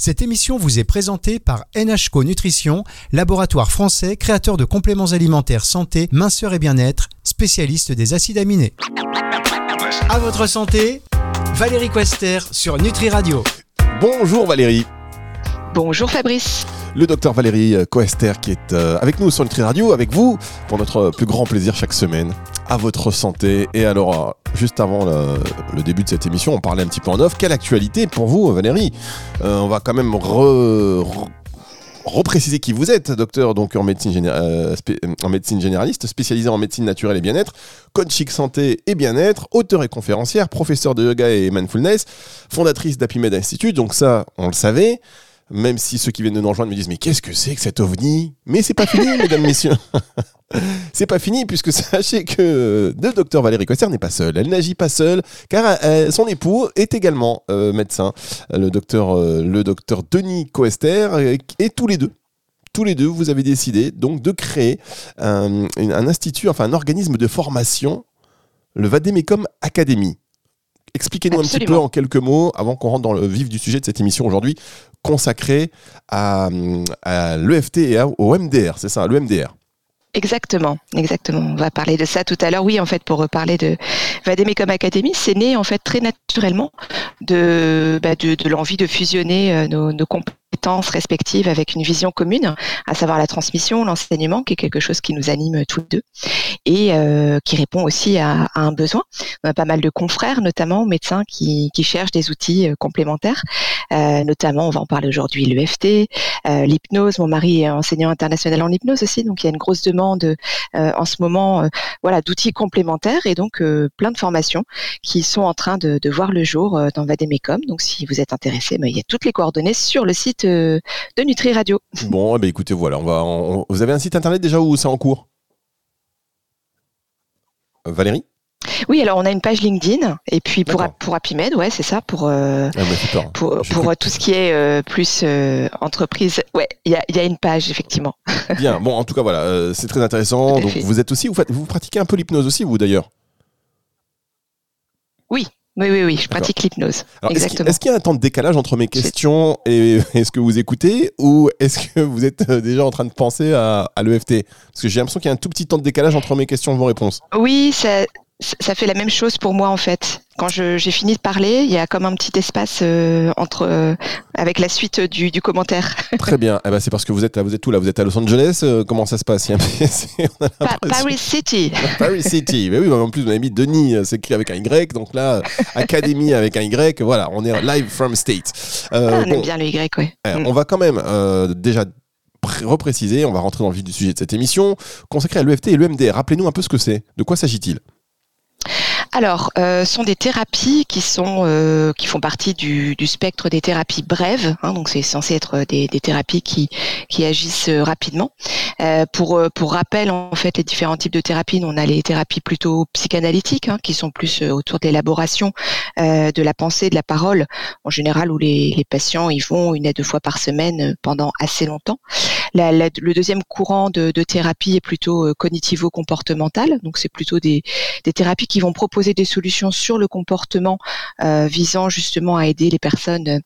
Cette émission vous est présentée par NHCO Nutrition, laboratoire français créateur de compléments alimentaires santé, minceur et bien-être, spécialiste des acides aminés. À votre santé, Valérie Quester sur Nutri Radio. Bonjour Valérie. Bonjour Fabrice. Le docteur Valérie Coester qui est euh, avec nous sur Nutri Radio, avec vous, pour notre plus grand plaisir chaque semaine. À votre santé. Et alors, euh, juste avant le, début de cette émission, on parlait un petit peu en off. Quelle actualité pour vous, Valérie euh, On va quand même repréciser qui vous êtes, docteur donc en médecine, en médecine généraliste, spécialisé en médecine naturelle et bien-être, coaching santé et bien-être, auteur et conférencière, professeur de yoga et mindfulness, fondatrice d'Apimed Institute, donc ça, on le savait même si ceux qui viennent de nous rejoindre me disent mais qu'est-ce que c'est que cet ovni? Mais c'est pas fini, mesdames, messieurs. c'est pas fini puisque sachez que le docteur Valérie Coster n'est pas seul. Elle n'agit pas seule car euh, son époux est également euh, médecin, le docteur, euh, le docteur Denis Coester, et tous les deux. Tous les deux, vous avez décidé donc de créer un, un institut, enfin un organisme de formation, le Vademecum Academy. Expliquez-nous un petit peu en quelques mots, avant qu'on rentre dans le vif du sujet de cette émission aujourd'hui, consacrée à, à l'EFT et au MDR, c'est ça, l'EMDR. Exactement, exactement. On va parler de ça tout à l'heure. Oui, en fait, pour reparler de Vademecum Academy, c'est né en fait très naturellement de, bah, de, de l'envie de fusionner euh, nos, nos compétences respectives avec une vision commune, à savoir la transmission, l'enseignement, qui est quelque chose qui nous anime tous les deux et euh, qui répond aussi à, un besoin. On a pas mal de confrères, notamment médecins, qui, cherchent des outils euh, complémentaires, euh, notamment, on va en parler aujourd'hui, l'EFT, l'hypnose. Mon mari est enseignant international en hypnose aussi, donc il y a une grosse demande en ce moment, voilà, d'outils complémentaires et donc plein de formations qui sont en train de, voir le jour dans Vademecum. Donc si vous êtes intéressé, ben, il y a toutes les coordonnées sur le site de, Nutri Radio. Bon, eh ben, écoutez, voilà, on va, vous avez un site internet déjà ou c'est en cours? Euh, Valérie? Oui, alors on a une page LinkedIn et puis pour pour Apimed, ouais, c'est ça pour euh, ah, bah, pour, pour tout ce qui est euh, plus entreprise. Ouais, il y a, y a, une page effectivement. Bien, bon, en tout cas voilà, c'est très intéressant. Donc vous êtes aussi, vous, faites, vous pratiquez un peu l'hypnose aussi, vous d'ailleurs? Oui, oui, oui, oui, je pratique l'hypnose. Est-ce qu'il y a un temps de décalage entre mes questions et, ce que vous écoutez ou est-ce que vous êtes euh, déjà en train de penser à, à l'EFT Parce que j'ai l'impression qu'il y a un tout petit temps de décalage entre mes questions et vos réponses. Oui, ça, ça fait la même chose pour moi en fait. Quand j'ai fini de parler, il y a comme un petit espace euh, entre euh, avec la suite du, du commentaire. Très bien. Eh ben, c'est parce que vous êtes là, vous êtes où là? Vous êtes à Los Angeles? Euh, Comment ça se passe? Paris City. Paris City. Mais oui, en plus vous avez mis Denis, c'est écrit avec un Y, donc là Académie avec un Y. Voilà, on est live from State. Ah, on aime bien le Y, oui. Mm. On va quand même déjà repréciser, on va rentrer dans le vif du sujet de cette émission, consacrée à l'EFT et l'EMDR. Rappelez-nous un peu ce que c'est. De quoi s'agit-il? Alors, euh, sont des thérapies qui sont euh, qui font partie du, spectre des thérapies brèves. Hein, donc, c'est censé être des, des, thérapies qui qui agissent euh, rapidement. Euh, pour euh, pour rappel, en fait, les différents types de thérapies, on a les thérapies plutôt psychanalytiques, hein, qui sont plus autour de l'élaboration de la pensée, de la parole, en général, où les, les patients ils vont une à deux fois par semaine pendant assez longtemps. La, la, le deuxième courant de, de thérapie est plutôt cognitivo-comportemental. Donc, c'est plutôt des, des thérapies qui vont proposer des solutions sur le comportement euh, visant justement à aider les personnes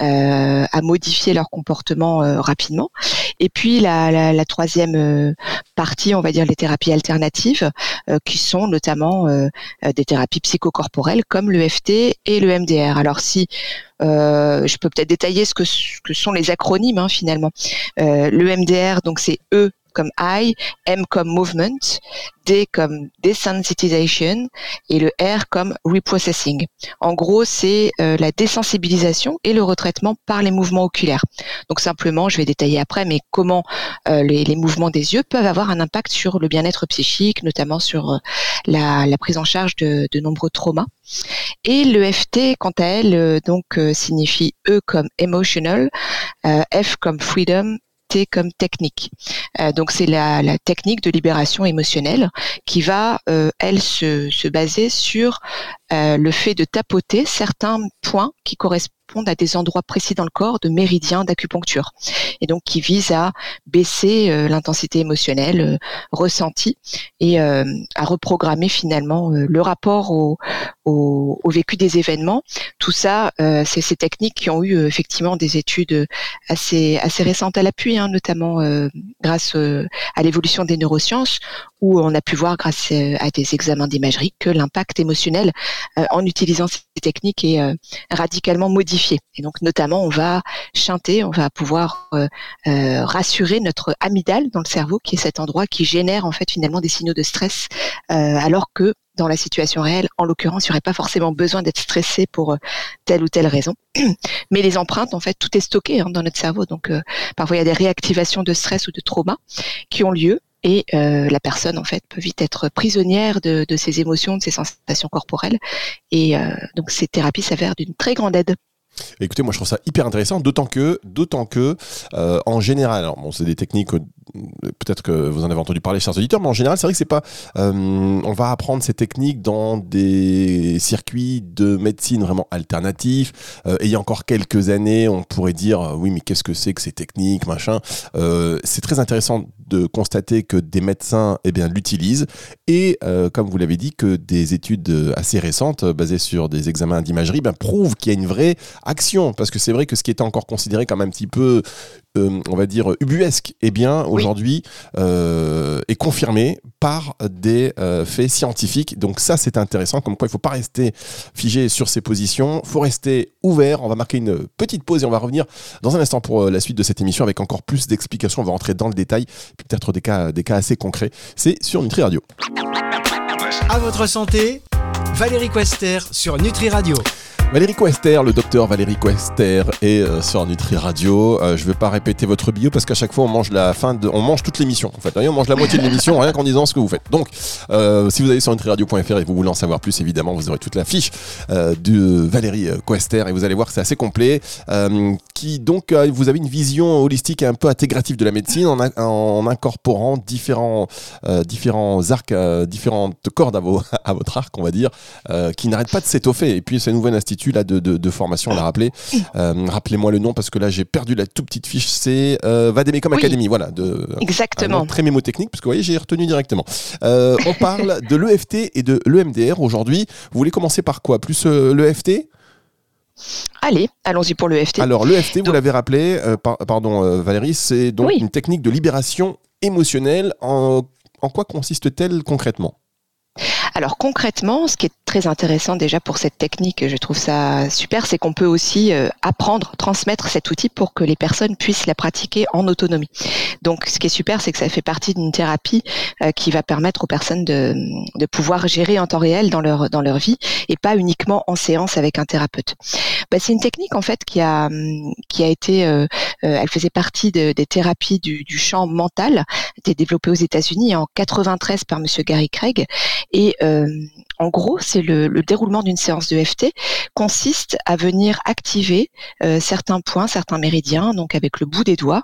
euh, à modifier leur comportement euh, rapidement. Et puis la, la, troisième partie, on va dire les thérapies alternatives, qui sont notamment des thérapies psychocorporelles comme l'EFT et le MDR. Alors si je peux peut-être détailler ce que, ce que sont les acronymes hein, finalement. le MDR, donc c'est E comme I, M comme movement, D comme desensitization et le R comme reprocessing. En gros, c'est euh, la désensibilisation et le retraitement par les mouvements oculaires. Donc simplement, je vais détailler après, mais comment euh, les, mouvements des yeux peuvent avoir un impact sur le bien-être psychique, notamment sur euh, la, prise en charge de, nombreux traumas. Et l'EFT, quant à elle, donc signifie E comme emotional, F comme freedom comme technique. Euh, donc c'est la, technique de libération émotionnelle qui va, euh, elle, se, baser sur euh, le fait de tapoter certains points qui correspondent à des endroits précis dans le corps de méridiens d'acupuncture, et donc qui visent à baisser euh, l'intensité émotionnelle euh, ressentie et à reprogrammer finalement le rapport au, au, vécu des événements. Tout ça, c'est ces techniques qui ont eu effectivement des études assez assez récentes à l'appui, hein, notamment grâce à l'évolution des neurosciences, où on a pu voir grâce à des examens d'imagerie que l'impact émotionnel en utilisant ces techniques est radicalement modifié. Et donc notamment, on va chanter, on va pouvoir euh, euh, rassurer notre amygdale dans le cerveau, qui est cet endroit qui génère en fait finalement des signaux de stress, euh, alors que dans la situation réelle, en l'occurrence, il n'y aurait pas forcément besoin d'être stressé pour telle ou telle raison. Mais les empreintes, en fait, tout est stocké hein, dans notre cerveau. Donc, parfois, il y a des réactivations de stress ou de trauma qui ont lieu et euh, la personne en fait peut vite être prisonnière de, de ses émotions, de ses sensations corporelles et euh, donc ces thérapies s'avèrent d'une très grande aide. Écoutez, moi je trouve ça hyper intéressant, d'autant que, d'autant que, euh, en général, alors bon, c'est des techniques, peut-être que vous en avez entendu parler, chers auditeurs, mais en général, c'est vrai que c'est pas, euh, on va apprendre ces techniques dans des circuits de médecine vraiment alternatifs. et il y a encore quelques années, on pourrait dire, oui, mais qu'est-ce que c'est que ces techniques, machin. c'est très intéressant de constater que des médecins, eh bien, l'utilisent et, comme vous l'avez dit, que des études assez récentes, basées sur des examens d'imagerie, ben, prouvent qu'il y a une vraie action, parce que c'est vrai que ce qui était encore considéré comme un petit peu, euh, on va dire, ubuesque, eh bien, aujourd'hui, euh, est confirmé par des euh, faits scientifiques. Donc ça, c'est intéressant, comme quoi il ne faut pas rester figé sur ses positions, il faut rester ouvert. On va marquer une petite pause et on va revenir dans un instant pour la suite de cette émission avec encore plus d'explications. On va rentrer dans le détail, puis peut-être des cas, des cas assez concrets. C'est sur Nutri Radio. À votre santé, Valérie Quester sur Nutri Radio. Valérie Quester, le docteur Valérie Quester est euh, sur Nutri Radio. Euh, je ne vais pas répéter votre bio parce qu'à chaque fois on mange la fin de, on mange toute l'émission. En fait, on mange la moitié de l'émission rien qu'en disant ce que vous faites. Donc, euh, si vous allez sur nutriradio.fr et vous voulez en savoir plus, évidemment, vous aurez toute la fiche de Valérie Quester et vous allez voir que c'est assez complet. qui donc, vous avez une vision holistique et un peu intégrative de la médecine en, en incorporant différents, différents arcs, différentes cordes à, vos, à votre arc, on va dire, qui n'arrêtent pas de s'étoffer. Et puis, ce nouvel institut là de, formation, on l'a rappelé. Euh, rappelez-moi le nom parce que là j'ai perdu la toute petite fiche. C'est euh, Vademecum Academy, voilà. De, Exactement. très mémotechnique parce que vous voyez j'ai retenu directement. Euh, on parle de l'EFT et de l'EMDR aujourd'hui. Vous voulez commencer par quoi? Plus l'EFT Allez, allons-y pour l'EFT. Alors l'EFT, vous l'avez rappelé, pardon Valérie, c'est donc une technique de libération émotionnelle. En, en quoi consiste-t-elle concrètement? Alors concrètement, ce qui est très intéressant déjà pour cette technique, je trouve ça super, c'est qu'on peut aussi euh, apprendre, transmettre cet outil pour que les personnes puissent la pratiquer en autonomie. Donc ce qui est super, c'est que ça fait partie d'une thérapie euh, qui va permettre aux personnes de, de pouvoir gérer en temps réel dans leur dans leur vie et pas uniquement en séance avec un thérapeute. Bah, c'est une technique en fait qui a qui a été, euh, elle faisait partie de, des thérapies du, champ mental, été développée aux États-Unis en 93 par Monsieur Gary Craig et en gros, c'est le, déroulement d'une séance de FT consiste à venir activer euh, certains points, certains méridiens, donc avec le bout des doigts,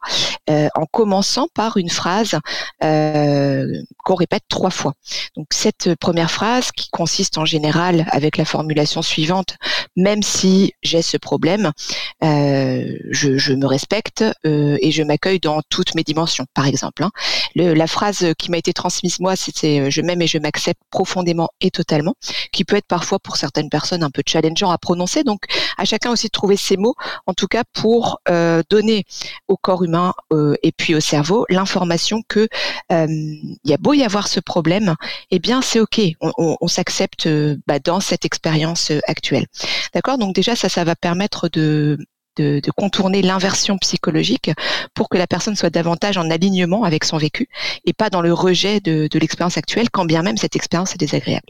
euh, en commençant par une phrase qu'on répète trois fois. Donc cette première phrase qui consiste en général avec la formulation suivante même si j'ai ce problème, je, me respecte et je m'accueille dans toutes mes dimensions, par exemple. Hein. la phrase qui m'a été transmise moi, c'était je m'aime et je m'accepte profondément et totalement, qui peut être parfois pour certaines personnes un peu challengeant à prononcer. Donc à chacun aussi de trouver ses mots, en tout cas pour euh, donner au corps humain euh, et puis au cerveau l'information que euh, il y a beau y avoir ce problème, eh bien c'est ok, on, s'accepte bah, dans cette expérience actuelle. D'accord? Donc déjà ça, ça va permettre de de, contourner l'inversion psychologique pour que la personne soit davantage en alignement avec son vécu et pas dans le rejet de, l'expérience actuelle, quand bien même cette expérience est désagréable.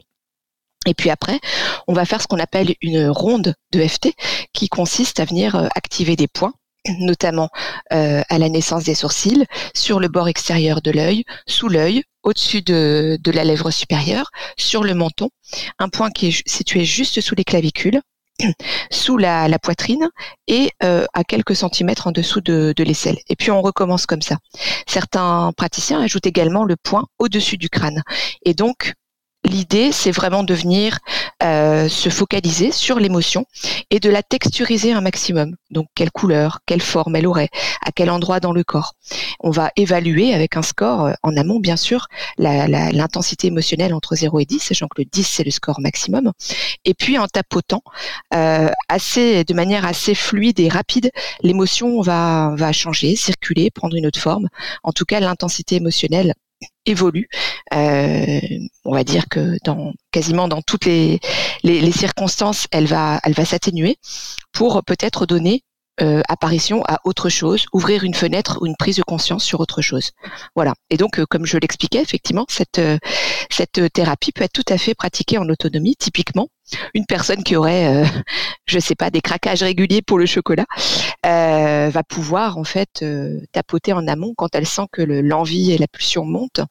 Et puis après, on va faire ce qu'on appelle une ronde de FT qui consiste à venir euh, activer des points notamment euh, à la naissance des sourcils, sur le bord extérieur de l'œil, sous l'œil, au-dessus de, la lèvre supérieure, sur le menton, un point qui est situé juste sous les clavicules, sous la, poitrine et euh, à quelques centimètres en dessous de, de l'aisselle. Et puis on recommence comme ça. Certains praticiens ajoutent également le point au-dessus du crâne. Et donc l'idée, c'est vraiment de venir euh, se focaliser sur l'émotion et de la texturiser un maximum. Donc, quelle couleur, quelle forme elle aurait, à quel endroit dans le corps. On va évaluer avec un score euh, en amont, bien sûr, l'intensité émotionnelle entre 0 et 10, sachant que le 10, c'est le score maximum. Et puis, en tapotant, euh, assez, de manière assez fluide et rapide, l'émotion va, va changer, circuler, prendre une autre forme. En tout cas, l'intensité émotionnelle évolue. Euh, on va dire que dans quasiment dans toutes les, les, circonstances, elle va, elle va s'atténuer pour peut-être donner euh, apparition à autre chose, ouvrir une fenêtre ou une prise de conscience sur autre chose. Voilà. Et donc, euh, comme je l'expliquais, effectivement, cette, euh, cette thérapie peut être tout à fait pratiquée en autonomie. Typiquement, une personne qui aurait, je sais pas, des craquages réguliers pour le chocolat, va pouvoir en fait tapoter en amont quand elle sent que l'envie et la pulsion montent,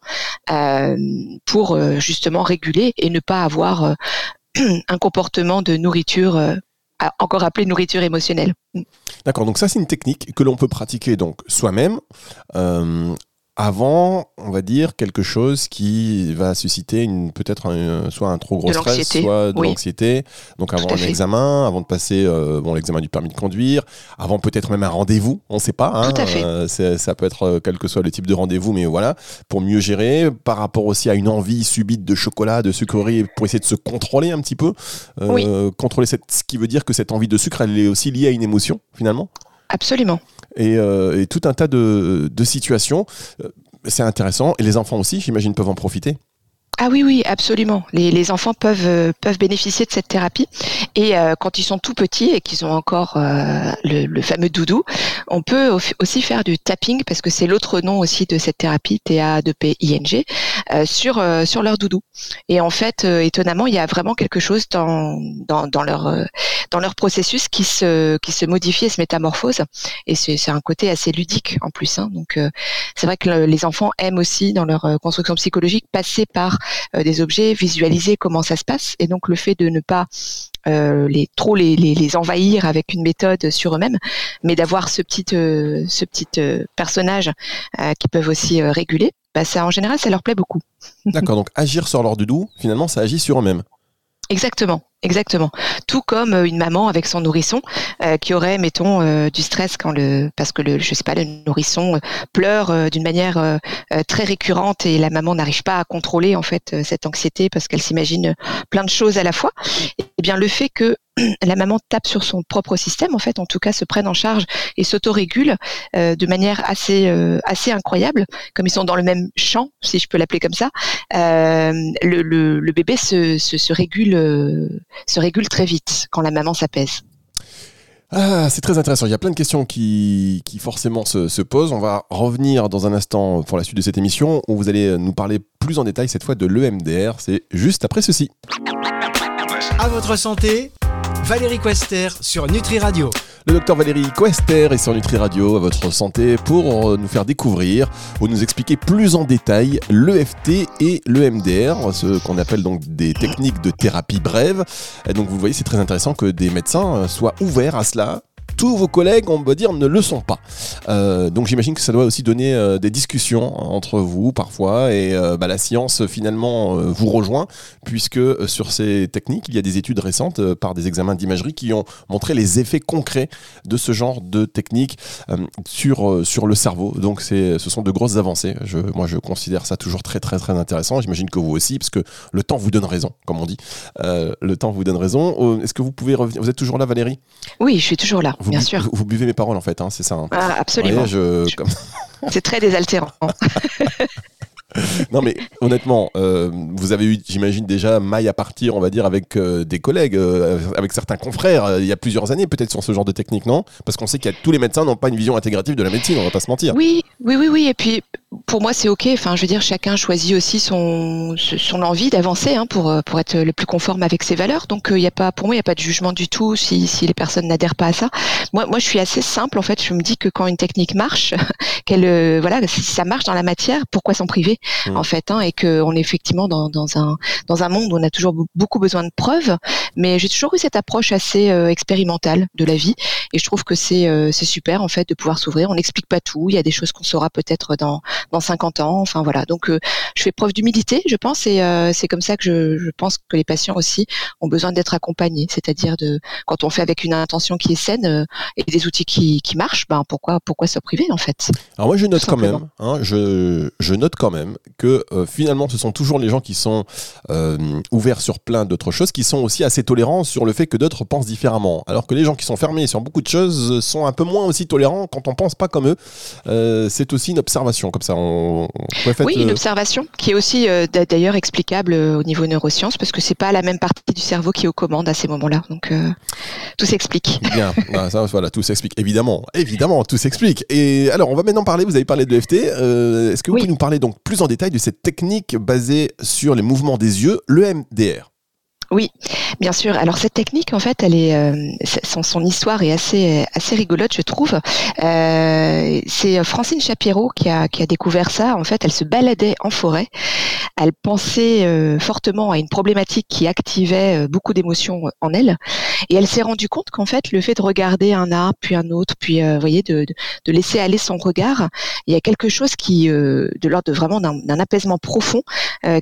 pour justement réguler et ne pas avoir un comportement de nourriture encore appelé nourriture émotionnelle. D'accord, donc ça c'est une technique que l'on peut pratiquer donc soi-même. Euh, avant, on va dire, quelque chose qui va susciter une peut-être soit un trop gros stress, soit de l'anxiété. Donc avant un examen, avant de passer euh, bon l'examen du permis de conduire, avant peut-être même un rendez-vous, on ne sait pas. Hein, Tout à fait. Euh, ça peut être euh, quel que soit le type de rendez-vous, mais voilà, pour mieux gérer, par rapport aussi à une envie subite de chocolat, de sucrerie, pour essayer de se contrôler un petit peu. Contrôler cette, ce qui veut dire que cette envie de sucre, elle est aussi liée à une émotion finalement? Absolument. Euh, et, tout un tas de, situations. Euh, c'est intéressant. Et les enfants aussi, j'imagine, peuvent en profiter. Ah oui, oui, absolument. Les, les enfants peuvent euh, peuvent bénéficier de cette thérapie et euh, quand ils sont tout petits et qu'ils ont encore euh, le, le, fameux doudou, on peut aussi faire du tapping parce que c'est l'autre nom aussi de cette thérapie T A D P I N G sur sur leur doudou. Et en fait, étonnamment, il y a vraiment quelque chose dans dans, dans leur dans leur processus qui se qui se modifie et se métamorphose. Et c'est un côté assez ludique en plus. Hein. Donc c'est vrai que les enfants aiment aussi dans leur construction psychologique passer par euh, des objets, visualiser comment ça se passe. Et donc le fait de ne pas euh, les trop les, les, envahir avec une méthode sur eux-mêmes, mais d'avoir ce petit euh, ce petit personnage qui peuvent aussi réguler, bah ça en général ça leur plaît beaucoup. D'accord, donc agir sur leur doudou, finalement ça agit sur eux-mêmes. Exactement. Exactement. Tout comme euh, une maman avec son nourrisson euh, qui aurait, mettons, euh, du stress quand le, parce que le, je sais pas, le nourrisson pleure d'une manière très récurrente et la maman n'arrive pas à contrôler en fait cette anxiété parce qu'elle s'imagine plein de choses à la fois. Eh bien le fait que la maman tape sur son propre système, en fait, en tout cas, se prenne en charge et s'autorégule de manière assez assez incroyable, comme ils sont dans le même champ, si je peux l'appeler comme ça. le, le, bébé se, se, se régule se régule très vite quand la maman s'apaise. Ah, c'est très intéressant. Il y a plein de questions qui, qui forcément se, se, posent. On va revenir dans un instant pour la suite de cette émission où vous allez nous parler plus en détail cette fois de l'EMDR. C'est juste après ceci. À votre santé, Valérie Quester sur Nutri Radio. Le docteur Valérie Quester est sur Nutri Radio à votre santé pour euh, nous faire découvrir ou nous expliquer plus en détail l'EFT et l'EMDR, ce qu'on appelle donc des techniques de thérapie brève. Donc vous voyez, c'est très intéressant que des médecins euh, soient ouverts à cela tous vos collègues, on peut dire, ne le sont pas. Euh, donc j'imagine que ça doit aussi donner euh, des discussions entre vous parfois, et euh, bah, la science finalement vous rejoint, puisque sur ces techniques, il y a des études récentes par des examens d'imagerie qui ont montré les effets concrets de ce genre de technique sur, sur le cerveau. Donc ce sont de grosses avancées. Je, moi, je considère ça toujours très très très intéressant. J'imagine que vous aussi, parce que le temps vous donne raison, comme on dit. le temps vous donne raison. Est-ce que vous pouvez revenir? Vous êtes toujours là, Valérie? Oui, je suis toujours là vous, bien sûr. Vous, buvez mes paroles en fait, hein, c'est ça. Hein. Ah, absolument. C'est très désaltérant. non mais honnêtement, euh, vous avez eu, j'imagine déjà maille à partir, on va dire, avec euh, des collègues, euh, avec certains confrères, il y a plusieurs années peut-être sur ce genre de technique, non? Parce qu'on sait que tous les médecins n'ont pas une vision intégrative de la médecine, on va pas se mentir. Oui, oui, oui, oui. Et puis pour moi, c'est ok. Enfin, je veux dire, chacun choisit aussi son son envie d'avancer hein, pour pour être le plus conforme avec ses valeurs. Donc, il y a pas, pour moi, il n'y a pas de jugement du tout si si les personnes n'adhèrent pas à ça. Moi, moi, je suis assez simple en fait. Je me dis que quand une technique marche, qu'elle voilà, si ça marche dans la matière, pourquoi s'en priver mmh. en fait hein, Et que on est effectivement dans dans un dans un monde où on a toujours beaucoup besoin de preuves. Mais j'ai toujours eu cette approche assez euh, expérimentale de la vie, et je trouve que c'est euh, c'est super en fait de pouvoir s'ouvrir. On n'explique pas tout. Il y a des choses qu'on saura peut-être dans dans 50 ans. Enfin voilà. Donc je fais preuve d'humilité, je pense, et c'est comme ça que je, je, pense que les patients aussi ont besoin d'être accompagnés. C'est-à-dire de quand on fait avec une intention qui est saine et des outils qui, qui marchent, ben pourquoi pourquoi se priver en fait? Alors moi je note quand même, hein, je, je note quand même que finalement ce sont toujours les gens qui sont ouverts sur plein d'autres choses, qui sont aussi assez tolérants sur le fait que d'autres pensent différemment. Alors que les gens qui sont fermés sur beaucoup de choses sont un peu moins aussi tolérants quand on pense pas comme eux. Euh, c'est aussi une observation, comme ça. On, oui, une euh, observation qui est aussi euh, d'ailleurs explicable au niveau neurosciences, parce que c'est pas la même partie du cerveau qui est aux commandes à ces moments-là. Donc tout s'explique. Bien, ah, ça, voilà, tout s'explique. Évidemment, évidemment, tout s'explique. Et alors, on va maintenant parler. Vous avez parlé de l'EFT. Est-ce que vous pouvez nous parler donc plus en détail de cette technique basée sur les mouvements des yeux, le MDR oui, bien sûr. Alors cette technique, en fait, elle est, euh, son, son, histoire est assez assez rigolote, je trouve. Euh, c'est Francine Chapiro qui a qui a découvert ça. En fait, elle se baladait en forêt. Elle pensait euh, fortement à une problématique qui activait euh, beaucoup d'émotions en elle, et elle s'est rendue compte qu'en fait, le fait de regarder un arbre puis un autre, puis vous voyez, de, de, laisser aller son regard, il y a quelque chose qui, de l'ordre de vraiment d'un apaisement profond,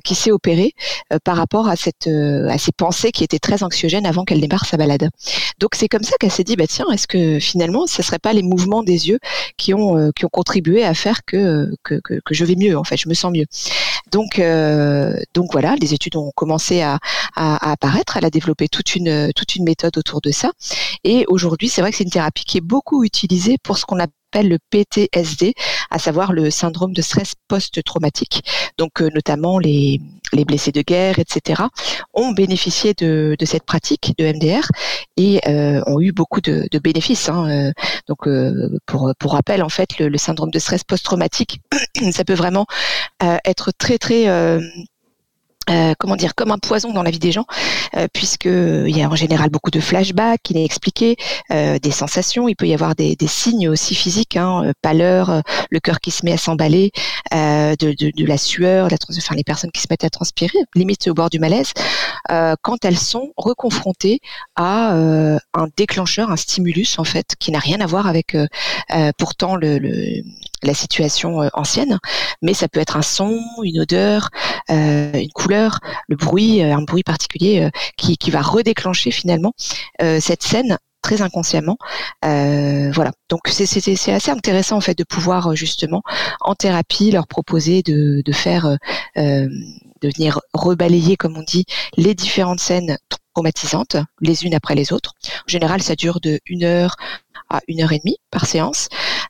qui s'est opéré par rapport à cette à ces pensée qui était très anxiogène avant qu'elle démarre sa balade. Donc c'est comme ça qu'elle s'est dit bah tiens est-ce que finalement ce serait pas les mouvements des yeux qui ont euh, qui ont contribué à faire que, que, que je vais mieux en fait je me sens mieux. Donc euh, donc voilà les études ont commencé à, à, apparaître. Elle a développé toute une toute une méthode autour de ça et aujourd'hui c'est vrai que c'est une thérapie qui est beaucoup utilisée pour ce qu'on le PTSD, à savoir le syndrome de stress post-traumatique. Donc euh, notamment les, les blessés de guerre, etc., ont bénéficié de, de cette pratique de MDR et euh, ont eu beaucoup de, de bénéfices. Hein. Euh, donc pour, pour rappel, en fait, le, le syndrome de stress post-traumatique, ça peut vraiment être très très euh, comment dire, comme un poison dans la vie des gens, euh, puisque il y a en général beaucoup de flashbacks inexpliqués, euh, des sensations. Il peut y avoir des, signes aussi physiques, hein, euh, pâleur, le cœur qui se met à s'emballer, de, la sueur, la, enfin les personnes qui se mettent à transpirer, limite au bord du malaise, quand elles sont reconfrontées à un déclencheur, un stimulus en fait, qui n'a rien à voir avec pourtant le situation euh, ancienne, mais ça peut être un son, une odeur, euh, une couleur, le bruit, euh, un bruit particulier qui, va redéclencher finalement cette scène très inconsciemment. voilà. Donc c'est assez intéressant en fait de pouvoir justement en thérapie leur proposer de, de faire de venir rebalayer comme on dit les différentes scènes traumatisantes les unes après les autres. En général, ça dure de une heure à une heure et demie par séance.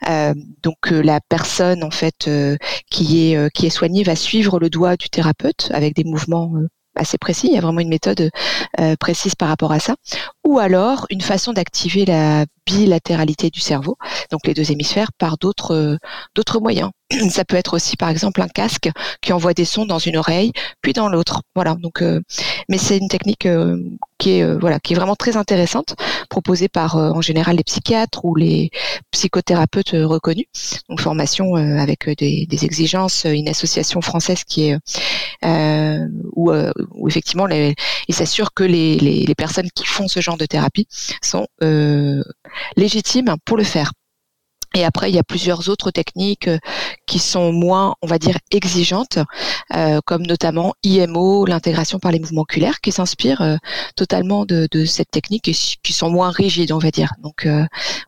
Euh, donc euh, la personne en fait euh, qui est qui est soignée va suivre le doigt du thérapeute avec des mouvements assez précis. Il y a vraiment une méthode précise par rapport à ça. Ou alors une façon d'activer la bilatéralité du cerveau, donc les deux hémisphères, par d'autres d'autres moyens. Ça peut être aussi, par exemple, un casque qui envoie des sons dans une oreille, puis dans l'autre. Voilà. Donc, euh, mais c'est une technique euh, qui est euh, voilà, qui est vraiment très intéressante, proposée par en général les psychiatres ou les psychothérapeutes reconnus. Donc, formation avec des, des, exigences, une association française qui est où, où, effectivement, les, ils s'assurent que les, les, les, personnes qui font ce genre de thérapie sont légitimes pour le faire. Et après, il y a plusieurs autres techniques euh, qui sont moins, on va dire, exigeantes, euh, comme notamment IMO, l'intégration par les mouvements oculaires, qui s'inspirent euh, totalement de, cette technique et qui sont moins rigides, on va dire. Donc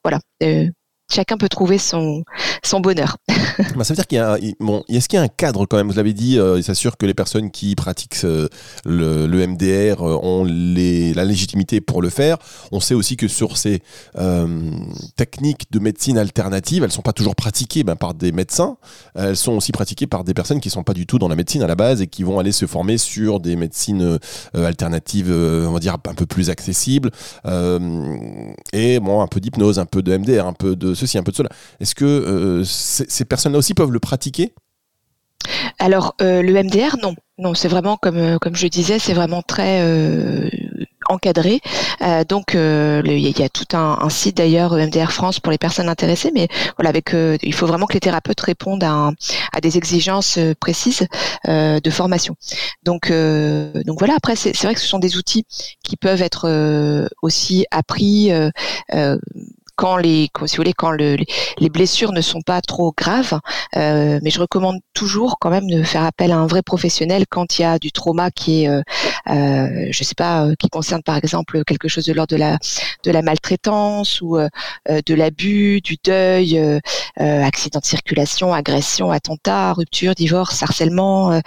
voilà, chacun peut trouver son, bonheur. bah, ça veut dire qu'il y a, bon, est-ce qu'il y a un cadre quand même? Vous l'avez dit, euh, il s'assure que les personnes qui pratiquent euh, le, MDR euh, ont les, la légitimité pour le faire. On sait aussi que sur ces techniques de médecine alternative, elles sont pas toujours pratiquées ben, par des médecins. Elles sont aussi pratiquées par des personnes qui sont pas du tout dans la médecine à la base et qui vont aller se former sur des médecines alternatives, on va dire un peu plus accessibles. et bon, un peu d'hypnose, un peu de MDR, un peu de ceci, un peu de cela. Est-ce que euh, ces personnes-là aussi peuvent le pratiquer? Alors euh, le MDR non, non c'est vraiment comme euh, comme je disais c'est vraiment très encadré. donc il y, a tout un, site d'ailleurs MDR France pour les personnes intéressées, mais voilà avec il faut vraiment que les thérapeutes répondent à, à des exigences précises de formation. Donc donc voilà après c'est vrai que ce sont des outils qui peuvent être aussi appris quand les, si vous voulez, quand le, les blessures ne sont pas trop graves. mais je recommande toujours quand même de faire appel à un vrai professionnel quand il y a du trauma qui est, je sais pas, qui concerne par exemple quelque chose de l'ordre de la de la maltraitance ou de l'abus, du deuil, accident de circulation, agression, attentat, rupture, divorce, harcèlement,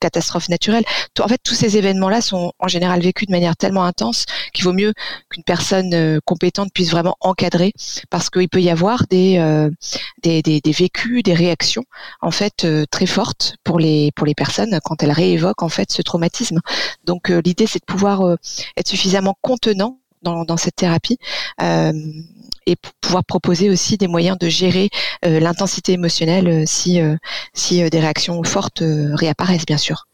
catastrophe naturelle. En fait, tous ces événements-là sont en général vécus de manière tellement intense qu'il vaut mieux qu'une personne euh, compétente puisse vraiment encadrer parce qu'il peut y avoir des, euh, vécus, des réactions en fait euh, très fortes pour les pour les personnes quand elles réévoquent en fait ce traumatisme. Donc l'idée c'est de pouvoir être suffisamment contenant dans, cette thérapie euh, et pouvoir proposer aussi des moyens de gérer euh, l'intensité émotionnelle si, euh, si des réactions fortes réapparaissent, bien sûr.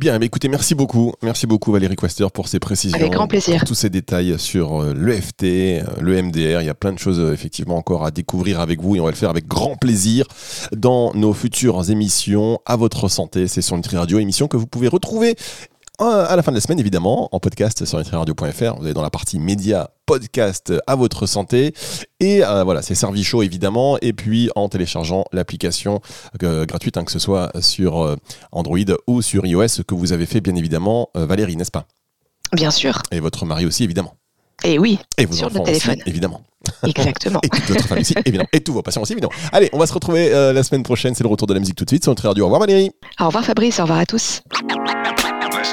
Bien, mais écoutez, merci beaucoup. Merci beaucoup Valérie Quester pour ces précisions. Avec grand plaisir. Pour tous ces détails sur euh, l'EFT, euh, le MDR. Il y a plein de choses euh, effectivement encore à découvrir avec vous et on va le faire avec grand plaisir dans nos futures émissions. À votre santé, c'est sur Nutri Radio, émission que vous pouvez retrouver à la fin de la semaine, évidemment, en podcast sur nutriradio.fr. Vous allez dans la partie média podcast à votre santé. Et euh, voilà, c'est servi chaud évidemment. Et puis en téléchargeant l'application euh, gratuite, hein, que ce soit sur euh, Android ou sur iOS, que vous avez fait bien évidemment, Valérie, n'est-ce pas? Bien sûr. Et votre mari aussi, évidemment. Et oui, et vos sur le téléphone. évidemment. Exactement. et toute votre famille aussi, évidemment. Et tous vos patients aussi, évidemment. Allez, on va se retrouver la semaine prochaine. C'est le retour de la musique tout de suite sur notre radio. Au revoir Valérie. Au revoir Fabrice, au revoir à tous.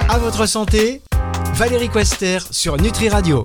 À votre santé, Valérie Quester sur Nutri Radio.